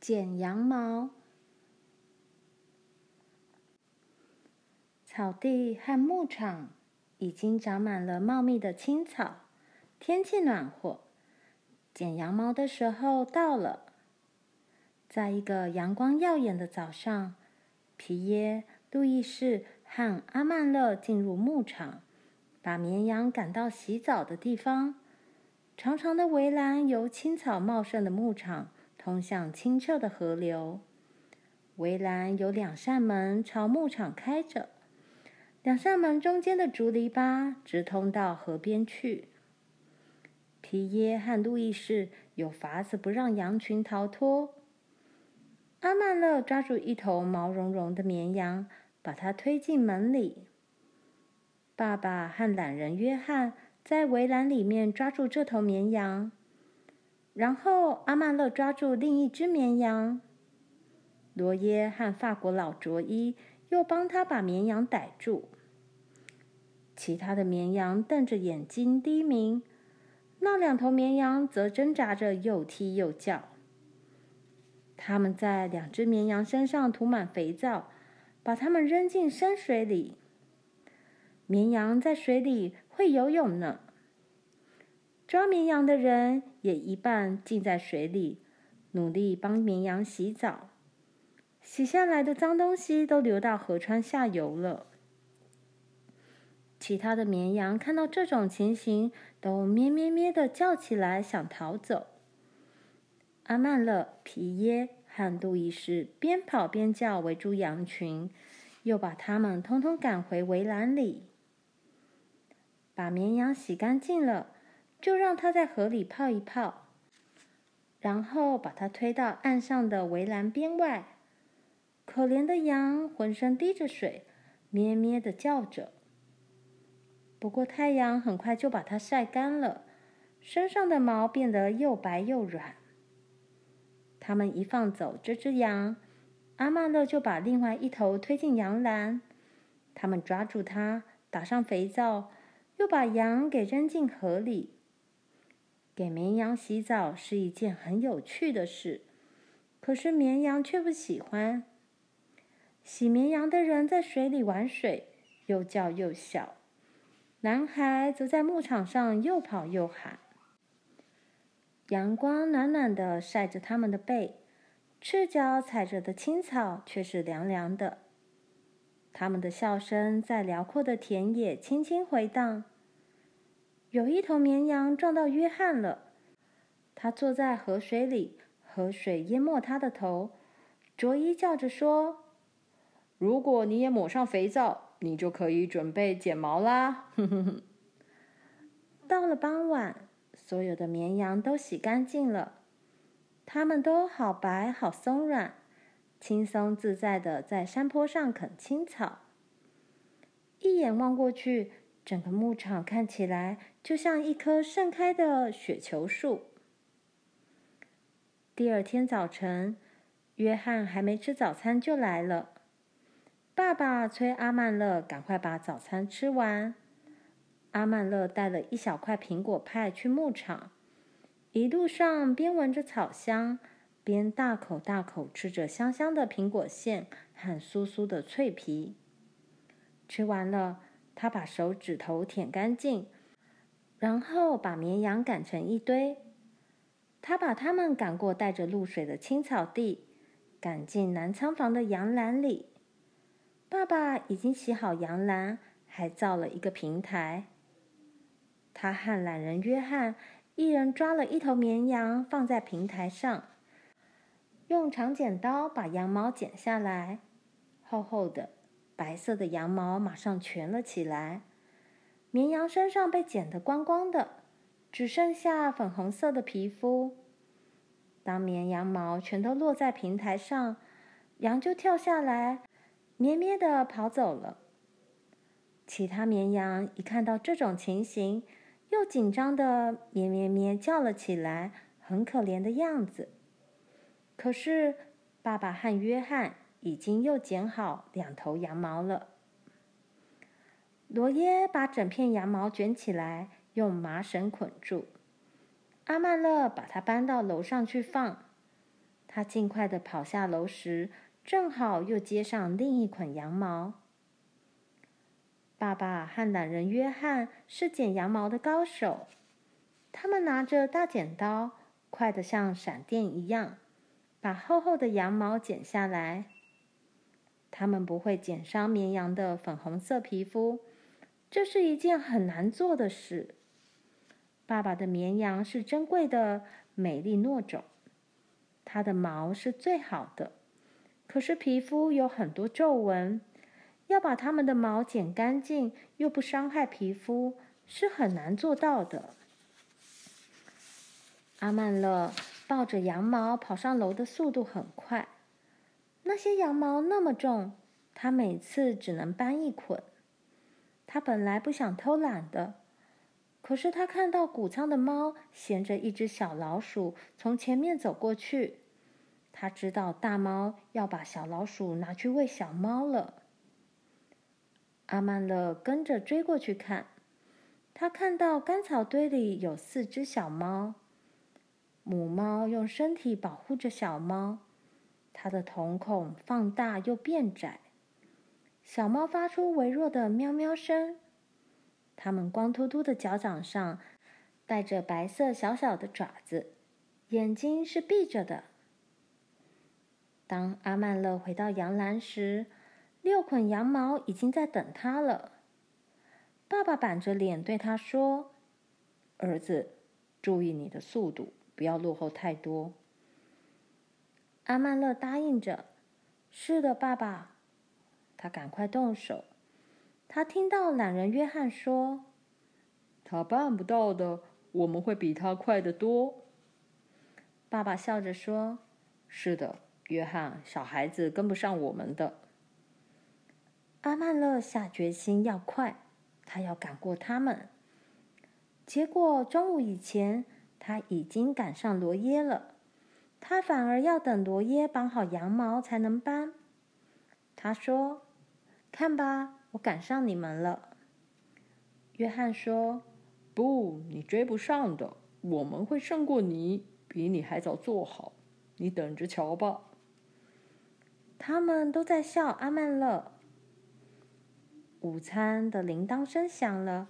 剪羊毛。草地和牧场已经长满了茂密的青草，天气暖和，剪羊毛的时候到了。在一个阳光耀眼的早上，皮耶、路易士和阿曼勒进入牧场，把绵羊赶到洗澡的地方。长长的围栏由青草茂盛的牧场通向清澈的河流。围栏有两扇门朝牧场开着，两扇门中间的竹篱笆直通到河边去。皮耶和路易士有法子不让羊群逃脱。阿曼勒抓住一头毛茸茸的绵羊，把它推进门里。爸爸和懒人约翰在围栏里面抓住这头绵羊，然后阿曼勒抓住另一只绵羊。罗耶和法国老卓伊又帮他把绵羊逮住。其他的绵羊瞪着眼睛低鸣，那两头绵羊则挣扎着又踢又叫。他们在两只绵羊身上涂满肥皂，把它们扔进深水里。绵羊在水里会游泳呢。抓绵羊的人也一半浸在水里，努力帮绵羊洗澡。洗下来的脏东西都流到河川下游了。其他的绵羊看到这种情形，都咩咩咩的叫起来，想逃走。阿曼勒、皮耶和路易士边跑边叫，围住羊群，又把它们通通赶回围栏里。把绵羊洗干净了，就让它在河里泡一泡，然后把它推到岸上的围栏边外。可怜的羊浑身滴着水，咩咩的叫着。不过太阳很快就把它晒干了，身上的毛变得又白又软。他们一放走这只羊，阿曼勒就把另外一头推进羊栏。他们抓住它，打上肥皂，又把羊给扔进河里。给绵羊洗澡是一件很有趣的事，可是绵羊却不喜欢。洗绵羊的人在水里玩水，又叫又笑；男孩则在牧场上又跑又喊。阳光暖暖的晒着他们的背，赤脚踩着的青草却是凉凉的。他们的笑声在辽阔的田野轻轻回荡。有一头绵羊撞到约翰了，他坐在河水里，河水淹没他的头。卓伊叫着说：“如果你也抹上肥皂，你就可以准备剪毛啦。”哼哼哼。到了傍晚。所有的绵羊都洗干净了，它们都好白、好松软，轻松自在的在山坡上啃青草。一眼望过去，整个牧场看起来就像一棵盛开的雪球树。第二天早晨，约翰还没吃早餐就来了。爸爸催阿曼勒赶快把早餐吃完。阿曼勒带了一小块苹果派去牧场，一路上边闻着草香，边大口大口吃着香香的苹果馅和酥酥的脆皮。吃完了，他把手指头舔干净，然后把绵羊赶成一堆。他把它们赶过带着露水的青草地，赶进南仓房的羊栏里。爸爸已经洗好羊栏，还造了一个平台。他和懒人约翰一人抓了一头绵羊，放在平台上，用长剪刀把羊毛剪下来。厚厚的白色的羊毛马上全了起来，绵羊身上被剪得光光的，只剩下粉红色的皮肤。当绵羊毛全都落在平台上，羊就跳下来，咩咩地跑走了。其他绵羊一看到这种情形，又紧张的咩咩咩叫了起来，很可怜的样子。可是爸爸和约翰已经又剪好两头羊毛了。罗耶把整片羊毛卷起来，用麻绳捆住。阿曼勒把它搬到楼上去放。他尽快的跑下楼时，正好又接上另一捆羊毛。爸爸和懒人约翰是剪羊毛的高手，他们拿着大剪刀，快得像闪电一样，把厚厚的羊毛剪下来。他们不会剪伤绵羊的粉红色皮肤，这是一件很难做的事。爸爸的绵羊是珍贵的美利诺种，它的毛是最好的，可是皮肤有很多皱纹。要把它们的毛剪干净又不伤害皮肤是很难做到的。阿曼乐抱着羊毛跑上楼的速度很快，那些羊毛那么重，他每次只能搬一捆。他本来不想偷懒的，可是他看到谷仓的猫衔着一只小老鼠从前面走过去，他知道大猫要把小老鼠拿去喂小猫了。阿曼勒跟着追过去看，他看到干草堆里有四只小猫，母猫用身体保护着小猫，它的瞳孔放大又变窄，小猫发出微弱的喵喵声，它们光秃秃的脚掌上带着白色小小的爪子，眼睛是闭着的。当阿曼乐回到羊栏时，六捆羊毛已经在等他了。爸爸板着脸对他说：“儿子，注意你的速度，不要落后太多。”阿曼乐答应着：“是的，爸爸。”他赶快动手。他听到懒人约翰说：“他办不到的，我们会比他快得多。”爸爸笑着说：“是的，约翰，小孩子跟不上我们的。”阿曼乐下决心要快，他要赶过他们。结果中午以前，他已经赶上罗耶了。他反而要等罗耶绑好羊毛才能搬。他说：“看吧，我赶上你们了。”约翰说：“不，你追不上的，我们会胜过你，比你还早做好。你等着瞧吧。”他们都在笑阿曼勒。午餐的铃铛声响了，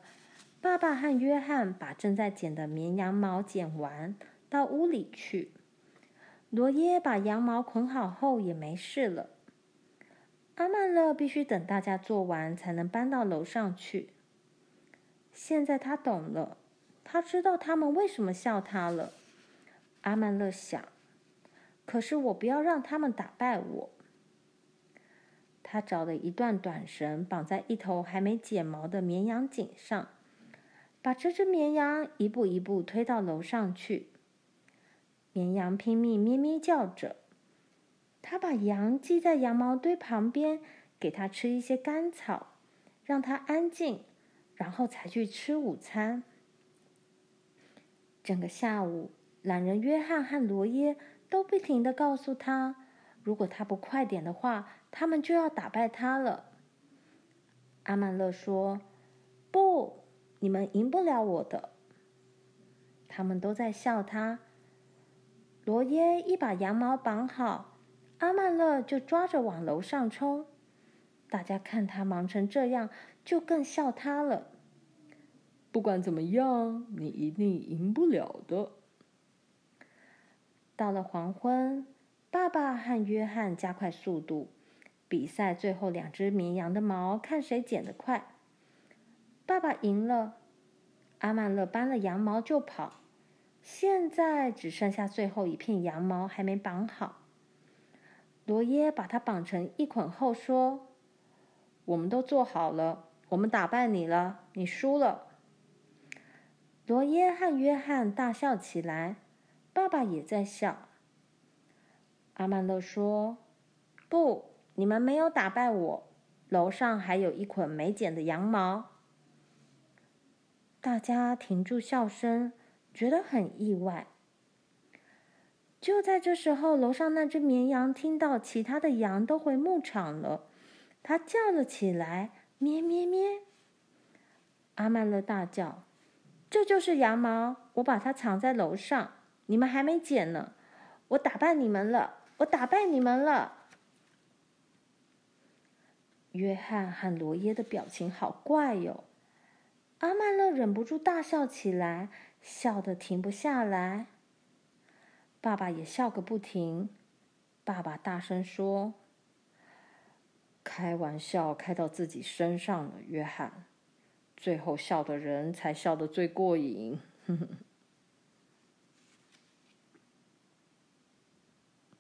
爸爸和约翰把正在剪的绵羊毛剪完，到屋里去。罗耶把羊毛捆好后也没事了。阿曼勒必须等大家做完，才能搬到楼上去。现在他懂了，他知道他们为什么笑他了。阿曼勒想，可是我不要让他们打败我。他找了一段短绳，绑在一头还没剪毛的绵羊颈上，把这只绵羊一步一步推到楼上去。绵羊拼命咩咩叫着。他把羊系在羊毛堆旁边，给它吃一些干草，让它安静，然后才去吃午餐。整个下午，懒人约翰和罗耶都不停的告诉他，如果他不快点的话，他们就要打败他了。阿曼勒说：“不，你们赢不了我的。”他们都在笑他。罗耶一把羊毛绑好，阿曼勒就抓着往楼上冲。大家看他忙成这样，就更笑他了。不管怎么样，你一定赢不了的。到了黄昏，爸爸和约翰加快速度。比赛最后两只绵羊的毛，看谁剪得快。爸爸赢了，阿曼勒搬了羊毛就跑。现在只剩下最后一片羊毛还没绑好。罗耶把它绑成一捆后说：“我们都做好了，我们打败你了，你输了。”罗耶和约翰大笑起来，爸爸也在笑。阿曼乐说：“不。”你们没有打败我，楼上还有一捆没剪的羊毛。大家停住笑声，觉得很意外。就在这时候，楼上那只绵羊听到其他的羊都回牧场了，它叫了起来：“咩咩咩！”阿曼勒大叫：“这就是羊毛，我把它藏在楼上，你们还没剪呢。我打败你们了！我打败你们了！”约翰和罗耶的表情好怪哟。阿曼勒忍不住大笑起来，笑得停不下来。爸爸也笑个不停。爸爸大声说：“开玩笑开到自己身上了，约翰。最后笑的人才笑得最过瘾。”